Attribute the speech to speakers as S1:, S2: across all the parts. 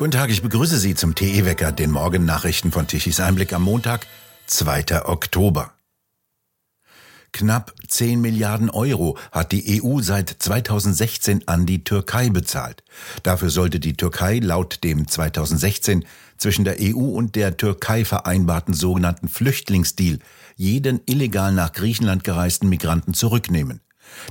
S1: Guten Tag, ich begrüße Sie zum TE-Wecker, den Morgennachrichten von Tichys Einblick am Montag, 2. Oktober. Knapp 10 Milliarden Euro hat die EU seit 2016 an die Türkei bezahlt. Dafür sollte die Türkei laut dem 2016 zwischen der EU und der Türkei vereinbarten sogenannten Flüchtlingsdeal jeden illegal nach Griechenland gereisten Migranten zurücknehmen.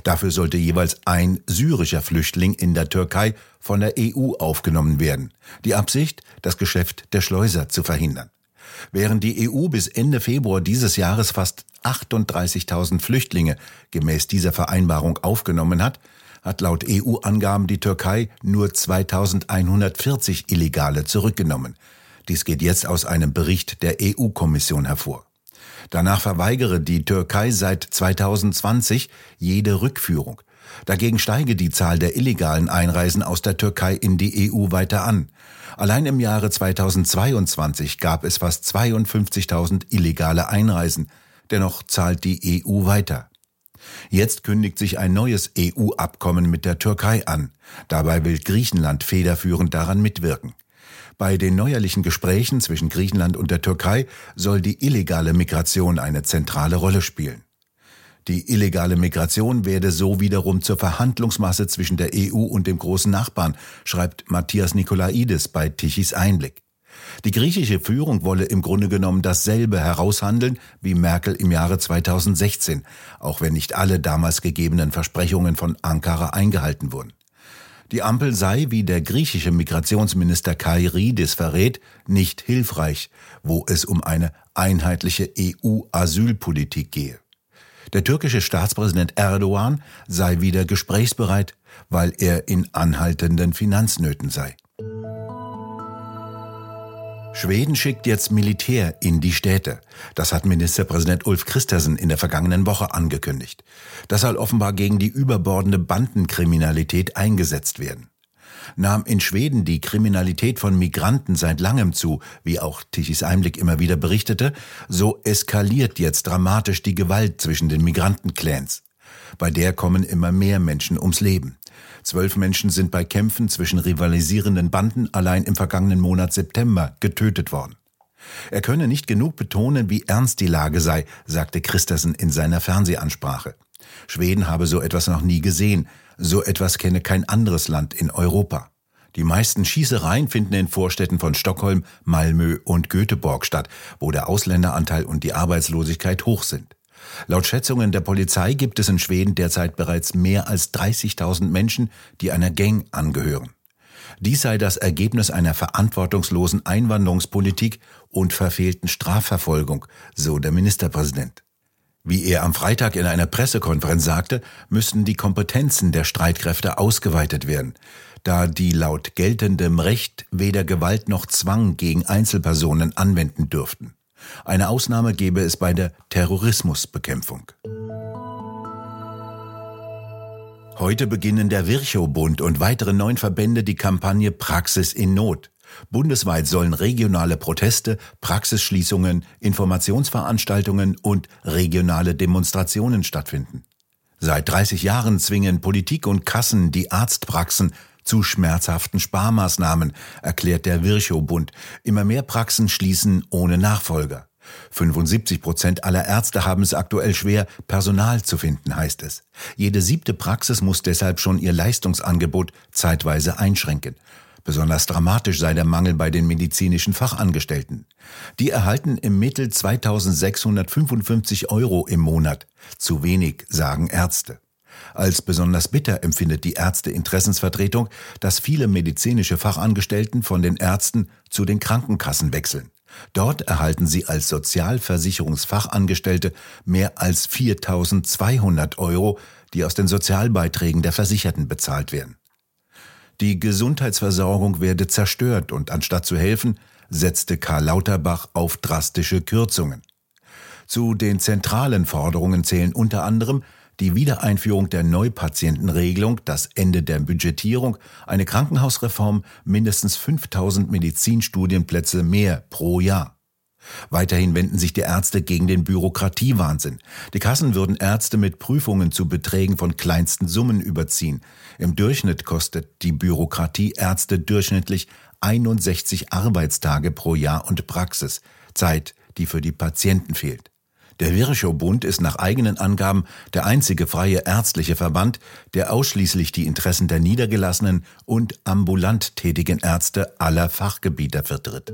S1: Dafür sollte jeweils ein syrischer Flüchtling in der Türkei von der EU aufgenommen werden. Die Absicht, das Geschäft der Schleuser zu verhindern. Während die EU bis Ende Februar dieses Jahres fast 38.000 Flüchtlinge gemäß dieser Vereinbarung aufgenommen hat, hat laut EU-Angaben die Türkei nur 2140 Illegale zurückgenommen. Dies geht jetzt aus einem Bericht der EU-Kommission hervor. Danach verweigere die Türkei seit 2020 jede Rückführung. Dagegen steige die Zahl der illegalen Einreisen aus der Türkei in die EU weiter an. Allein im Jahre 2022 gab es fast 52.000 illegale Einreisen. Dennoch zahlt die EU weiter. Jetzt kündigt sich ein neues EU-Abkommen mit der Türkei an. Dabei will Griechenland federführend daran mitwirken. Bei den neuerlichen Gesprächen zwischen Griechenland und der Türkei soll die illegale Migration eine zentrale Rolle spielen. Die illegale Migration werde so wiederum zur Verhandlungsmasse zwischen der EU und dem großen Nachbarn, schreibt Matthias Nikolaidis bei Tichys Einblick. Die griechische Führung wolle im Grunde genommen dasselbe heraushandeln wie Merkel im Jahre 2016, auch wenn nicht alle damals gegebenen Versprechungen von Ankara eingehalten wurden. Die Ampel sei, wie der griechische Migrationsminister Kairidis verrät, nicht hilfreich, wo es um eine einheitliche EU-Asylpolitik gehe. Der türkische Staatspräsident Erdogan sei wieder gesprächsbereit, weil er in anhaltenden Finanznöten sei. Schweden schickt jetzt Militär in die Städte. Das hat Ministerpräsident Ulf Christensen in der vergangenen Woche angekündigt. Das soll offenbar gegen die überbordende Bandenkriminalität eingesetzt werden. Nahm in Schweden die Kriminalität von Migranten seit langem zu, wie auch Tichys Einblick immer wieder berichtete, so eskaliert jetzt dramatisch die Gewalt zwischen den Migrantenclans. Bei der kommen immer mehr Menschen ums Leben. Zwölf Menschen sind bei Kämpfen zwischen rivalisierenden Banden allein im vergangenen Monat September getötet worden. Er könne nicht genug betonen, wie ernst die Lage sei, sagte Christensen in seiner Fernsehansprache. Schweden habe so etwas noch nie gesehen, so etwas kenne kein anderes Land in Europa. Die meisten Schießereien finden in Vorstädten von Stockholm, Malmö und Göteborg statt, wo der Ausländeranteil und die Arbeitslosigkeit hoch sind. Laut Schätzungen der Polizei gibt es in Schweden derzeit bereits mehr als 30.000 Menschen, die einer Gang angehören. Dies sei das Ergebnis einer verantwortungslosen Einwanderungspolitik und verfehlten Strafverfolgung, so der Ministerpräsident. Wie er am Freitag in einer Pressekonferenz sagte, müssten die Kompetenzen der Streitkräfte ausgeweitet werden, da die laut geltendem Recht weder Gewalt noch Zwang gegen Einzelpersonen anwenden dürften. Eine Ausnahme gäbe es bei der Terrorismusbekämpfung. Heute beginnen der Virchow-Bund und weitere neun Verbände die Kampagne Praxis in Not. Bundesweit sollen regionale Proteste, Praxisschließungen, Informationsveranstaltungen und regionale Demonstrationen stattfinden. Seit 30 Jahren zwingen Politik und Kassen die Arztpraxen zu schmerzhaften Sparmaßnahmen, erklärt der Virchow-Bund. Immer mehr Praxen schließen ohne Nachfolger. 75 Prozent aller Ärzte haben es aktuell schwer, Personal zu finden, heißt es. Jede siebte Praxis muss deshalb schon ihr Leistungsangebot zeitweise einschränken. Besonders dramatisch sei der Mangel bei den medizinischen Fachangestellten. Die erhalten im Mittel 2655 Euro im Monat. Zu wenig, sagen Ärzte. Als besonders bitter empfindet die Ärzteinteressensvertretung, dass viele medizinische Fachangestellten von den Ärzten zu den Krankenkassen wechseln. Dort erhalten sie als Sozialversicherungsfachangestellte mehr als 4200 Euro, die aus den Sozialbeiträgen der Versicherten bezahlt werden. Die Gesundheitsversorgung werde zerstört und anstatt zu helfen, setzte Karl Lauterbach auf drastische Kürzungen. Zu den zentralen Forderungen zählen unter anderem die Wiedereinführung der Neupatientenregelung, das Ende der Budgetierung, eine Krankenhausreform, mindestens 5000 Medizinstudienplätze mehr pro Jahr. Weiterhin wenden sich die Ärzte gegen den Bürokratiewahnsinn. Die Kassen würden Ärzte mit Prüfungen zu Beträgen von kleinsten Summen überziehen. Im Durchschnitt kostet die Bürokratie Ärzte durchschnittlich 61 Arbeitstage pro Jahr und Praxis, Zeit, die für die Patienten fehlt. Der Virchow-Bund ist nach eigenen Angaben der einzige freie ärztliche Verband, der ausschließlich die Interessen der niedergelassenen und ambulant tätigen Ärzte aller Fachgebiete vertritt.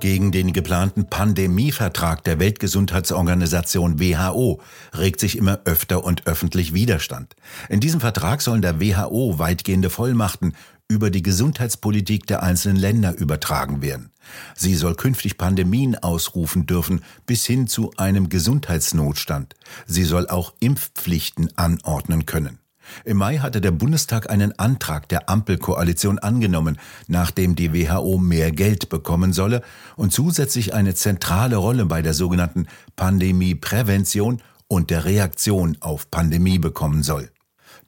S1: Gegen den geplanten Pandemievertrag der Weltgesundheitsorganisation WHO regt sich immer öfter und öffentlich Widerstand. In diesem Vertrag sollen der WHO weitgehende Vollmachten über die Gesundheitspolitik der einzelnen Länder übertragen werden. Sie soll künftig Pandemien ausrufen dürfen bis hin zu einem Gesundheitsnotstand. Sie soll auch Impfpflichten anordnen können. Im Mai hatte der Bundestag einen Antrag der Ampelkoalition angenommen, nachdem die WHO mehr Geld bekommen solle und zusätzlich eine zentrale Rolle bei der sogenannten Pandemieprävention und der Reaktion auf Pandemie bekommen soll.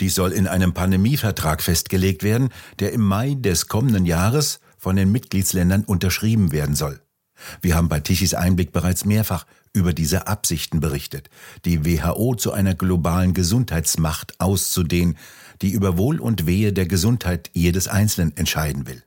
S1: Dies soll in einem Pandemievertrag festgelegt werden, der im Mai des kommenden Jahres von den Mitgliedsländern unterschrieben werden soll. Wir haben bei Tichys Einblick bereits mehrfach über diese Absichten berichtet, die WHO zu einer globalen Gesundheitsmacht auszudehnen, die über Wohl und Wehe der Gesundheit jedes Einzelnen entscheiden will.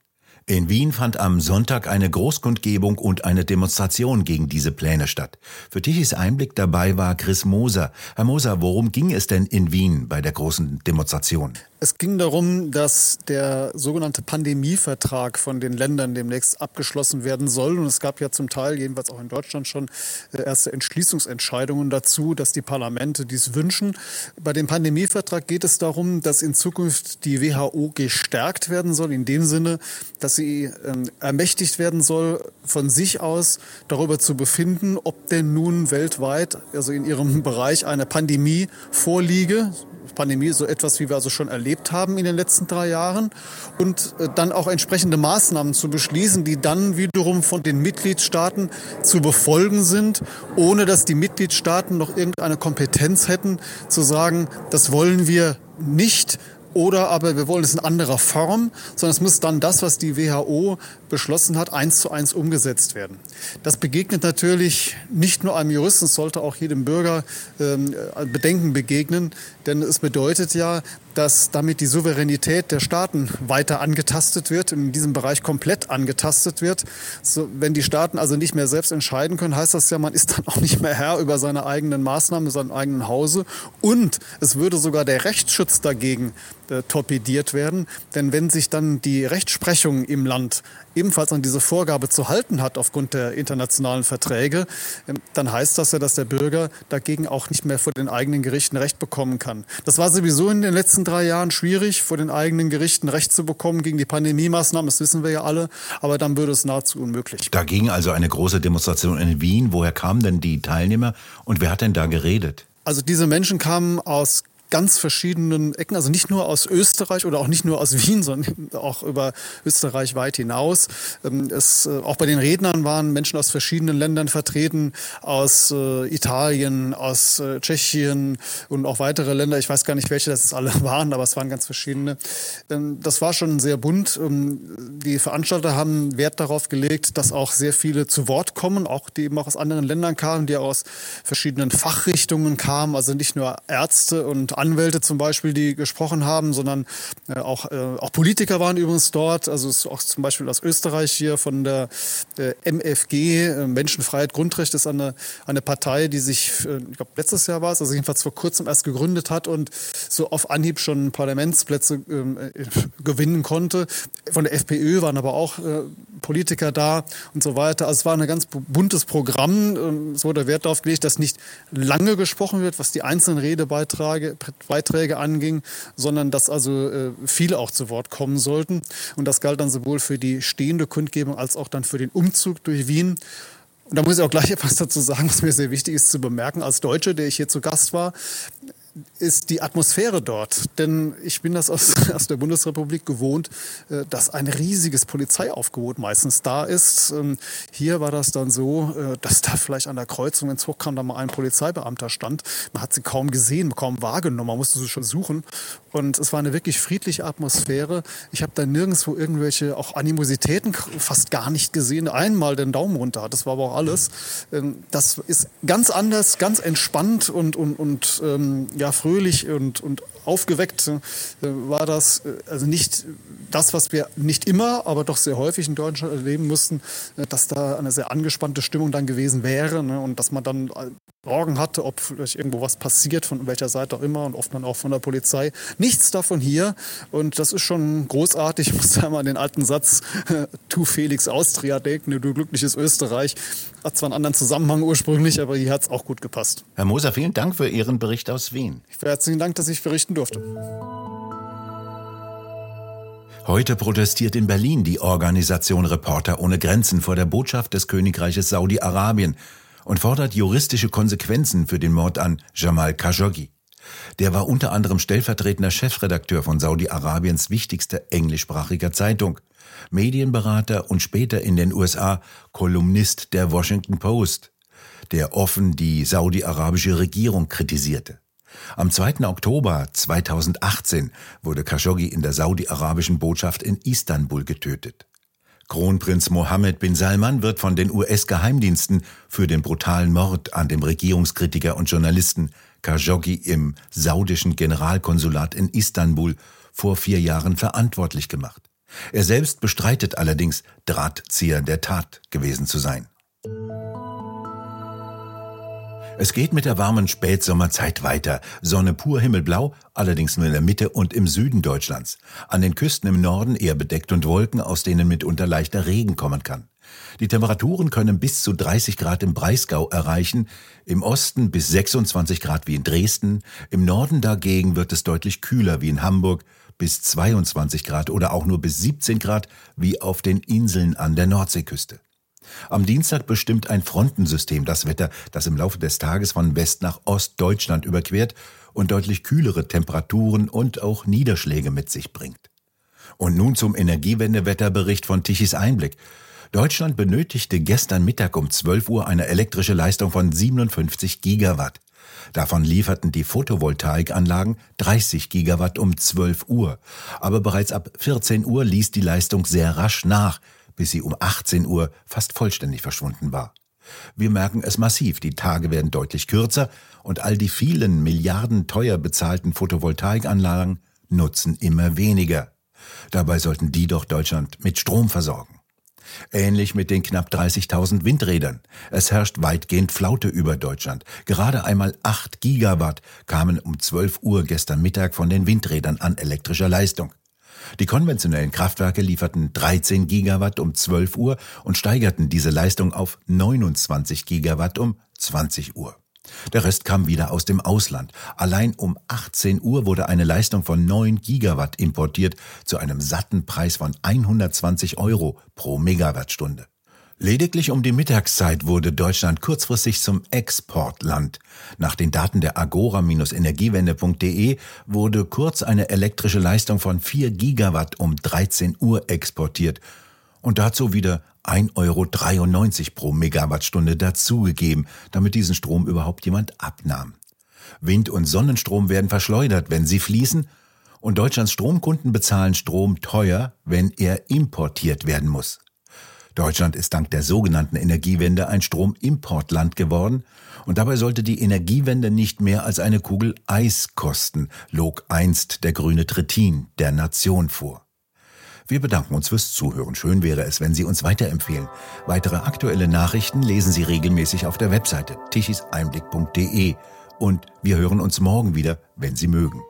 S1: In Wien fand am Sonntag eine Großkundgebung und eine Demonstration gegen diese Pläne statt. Für Tichys Einblick dabei war Chris Moser. Herr Moser, worum ging es denn in Wien bei der großen Demonstration?
S2: Es ging darum, dass der sogenannte Pandemievertrag von den Ländern demnächst abgeschlossen werden soll. Und es gab ja zum Teil, jedenfalls auch in Deutschland schon, äh, erste Entschließungsentscheidungen dazu, dass die Parlamente dies wünschen. Bei dem Pandemievertrag geht es darum, dass in Zukunft die WHO gestärkt werden soll, in dem Sinne, dass sie ähm, ermächtigt werden soll, von sich aus darüber zu befinden, ob denn nun weltweit, also in ihrem Bereich, eine Pandemie vorliege Pandemie, so etwas, wie wir also schon erlebt haben in den letzten drei Jahren. Und äh, dann auch entsprechende Maßnahmen zu beschließen, die dann wiederum von den Mitgliedstaaten zu befolgen sind, ohne dass die Mitgliedstaaten noch irgendeine Kompetenz hätten, zu sagen, das wollen wir nicht oder aber wir wollen es in anderer Form, sondern es muss dann das, was die WHO beschlossen hat, eins zu eins umgesetzt werden. Das begegnet natürlich nicht nur einem Juristen, es sollte auch jedem Bürger ähm, Bedenken begegnen, denn es bedeutet ja, dass damit die Souveränität der Staaten weiter angetastet wird, in diesem Bereich komplett angetastet wird. So, wenn die Staaten also nicht mehr selbst entscheiden können, heißt das ja, man ist dann auch nicht mehr Herr über seine eigenen Maßnahmen, seinem eigenen Hause. Und es würde sogar der Rechtsschutz dagegen äh, torpediert werden. Denn wenn sich dann die Rechtsprechung im Land ebenfalls an diese Vorgabe zu halten hat aufgrund der internationalen Verträge, ähm, dann heißt das ja, dass der Bürger dagegen auch nicht mehr vor den eigenen Gerichten Recht bekommen kann. Das war sowieso in den letzten drei Jahren schwierig, vor den eigenen Gerichten Recht zu bekommen gegen die Pandemie-Maßnahmen. Das wissen wir ja alle. Aber dann würde es nahezu unmöglich.
S1: Da ging also eine große Demonstration in Wien. Woher kamen denn die Teilnehmer und wer hat denn da geredet?
S2: Also diese Menschen kamen aus ganz verschiedenen Ecken, also nicht nur aus Österreich oder auch nicht nur aus Wien, sondern auch über Österreich weit hinaus. Ähm, es, äh, auch bei den Rednern waren Menschen aus verschiedenen Ländern vertreten, aus äh, Italien, aus äh, Tschechien und auch weitere Länder. Ich weiß gar nicht, welche das alle waren, aber es waren ganz verschiedene. Ähm, das war schon sehr bunt. Ähm, die Veranstalter haben Wert darauf gelegt, dass auch sehr viele zu Wort kommen, auch die eben auch aus anderen Ländern kamen, die aus verschiedenen Fachrichtungen kamen, also nicht nur Ärzte und Anwälte zum Beispiel, die gesprochen haben, sondern äh, auch, äh, auch Politiker waren übrigens dort. Also es ist auch zum Beispiel aus Österreich hier von der äh, MFG, äh, Menschenfreiheit, Grundrecht, ist eine, eine Partei, die sich, äh, ich glaube letztes Jahr war es, also jedenfalls vor kurzem erst gegründet hat und so auf Anhieb schon Parlamentsplätze ähm, äh, gewinnen konnte. Von der FPÖ waren aber auch Politiker da und so weiter. Also es war ein ganz buntes Programm. Ähm, es wurde Wert darauf gelegt, dass nicht lange gesprochen wird, was die einzelnen Redebeiträge Beiträge anging, sondern dass also äh, viele auch zu Wort kommen sollten. Und das galt dann sowohl für die stehende Kundgebung als auch dann für den Umzug durch Wien. Und da muss ich auch gleich etwas dazu sagen, was mir sehr wichtig ist zu bemerken. Als Deutsche, der ich hier zu Gast war, ist die Atmosphäre dort. Denn ich bin das aus, aus der Bundesrepublik gewohnt, äh, dass ein riesiges Polizeiaufgebot meistens da ist. Ähm, hier war das dann so, äh, dass da vielleicht an der Kreuzung, wenn es hochkam, da mal ein Polizeibeamter stand. Man hat sie kaum gesehen, kaum wahrgenommen, man musste sie schon suchen. Und es war eine wirklich friedliche Atmosphäre. Ich habe da nirgendwo irgendwelche auch Animositäten fast gar nicht gesehen. Einmal den Daumen runter, das war aber auch alles. Ähm, das ist ganz anders, ganz entspannt und, und, und ähm, ja, fröhlich und, und aufgeweckt äh, war das. Äh, also nicht das, was wir nicht immer, aber doch sehr häufig in Deutschland erleben mussten, äh, dass da eine sehr angespannte Stimmung dann gewesen wäre ne, und dass man dann Sorgen hatte, ob vielleicht irgendwo was passiert, von welcher Seite auch immer und oft dann auch von der Polizei. Nichts davon hier und das ist schon großartig. Ich muss da mal an den alten Satz, tu Felix Austria denken, du glückliches Österreich. Hat zwar einen anderen Zusammenhang ursprünglich, aber hier hat es auch gut gepasst.
S1: Herr Moser, vielen Dank für Ihren Bericht aus Wien.
S2: Herzlichen Dank, dass ich berichten durfte.
S1: Heute protestiert in Berlin die Organisation Reporter ohne Grenzen vor der Botschaft des Königreiches Saudi-Arabien und fordert juristische Konsequenzen für den Mord an Jamal Khashoggi. Der war unter anderem stellvertretender Chefredakteur von Saudi-Arabiens wichtigster englischsprachiger Zeitung, Medienberater und später in den USA Kolumnist der Washington Post, der offen die saudi-arabische Regierung kritisierte. Am 2. Oktober 2018 wurde Khashoggi in der saudi-arabischen Botschaft in Istanbul getötet. Kronprinz Mohammed bin Salman wird von den US-Geheimdiensten für den brutalen Mord an dem Regierungskritiker und Journalisten Khashoggi im saudischen Generalkonsulat in Istanbul vor vier Jahren verantwortlich gemacht. Er selbst bestreitet allerdings, Drahtzieher der Tat gewesen zu sein. Es geht mit der warmen Spätsommerzeit weiter. Sonne pur himmelblau, allerdings nur in der Mitte und im Süden Deutschlands. An den Küsten im Norden eher bedeckt und Wolken, aus denen mitunter leichter Regen kommen kann. Die Temperaturen können bis zu 30 Grad im Breisgau erreichen, im Osten bis 26 Grad wie in Dresden, im Norden dagegen wird es deutlich kühler wie in Hamburg, bis 22 Grad oder auch nur bis 17 Grad wie auf den Inseln an der Nordseeküste. Am Dienstag bestimmt ein Frontensystem das Wetter, das im Laufe des Tages von West nach Ost Deutschland überquert und deutlich kühlere Temperaturen und auch Niederschläge mit sich bringt. Und nun zum Energiewendewetterbericht von Tichys Einblick. Deutschland benötigte gestern Mittag um 12 Uhr eine elektrische Leistung von 57 Gigawatt. Davon lieferten die Photovoltaikanlagen 30 Gigawatt um 12 Uhr. Aber bereits ab 14 Uhr ließ die Leistung sehr rasch nach bis sie um 18 Uhr fast vollständig verschwunden war. Wir merken es massiv, die Tage werden deutlich kürzer und all die vielen Milliarden teuer bezahlten Photovoltaikanlagen nutzen immer weniger. Dabei sollten die doch Deutschland mit Strom versorgen. Ähnlich mit den knapp 30.000 Windrädern. Es herrscht weitgehend Flaute über Deutschland. Gerade einmal 8 Gigawatt kamen um 12 Uhr gestern Mittag von den Windrädern an elektrischer Leistung. Die konventionellen Kraftwerke lieferten 13 Gigawatt um 12 Uhr und steigerten diese Leistung auf 29 Gigawatt um 20 Uhr. Der Rest kam wieder aus dem Ausland. Allein um 18 Uhr wurde eine Leistung von 9 Gigawatt importiert zu einem satten Preis von 120 Euro pro Megawattstunde. Lediglich um die Mittagszeit wurde Deutschland kurzfristig zum Exportland. Nach den Daten der agora-energiewende.de wurde kurz eine elektrische Leistung von 4 Gigawatt um 13 Uhr exportiert und dazu wieder 1,93 Euro pro Megawattstunde dazugegeben, damit diesen Strom überhaupt jemand abnahm. Wind- und Sonnenstrom werden verschleudert, wenn sie fließen, und Deutschlands Stromkunden bezahlen Strom teuer, wenn er importiert werden muss. Deutschland ist dank der sogenannten Energiewende ein Stromimportland geworden und dabei sollte die Energiewende nicht mehr als eine Kugel Eis kosten, log einst der grüne Trittin der Nation vor. Wir bedanken uns fürs Zuhören. Schön wäre es, wenn Sie uns weiterempfehlen. Weitere aktuelle Nachrichten lesen Sie regelmäßig auf der Webseite tichiseinblick.de und wir hören uns morgen wieder, wenn Sie mögen.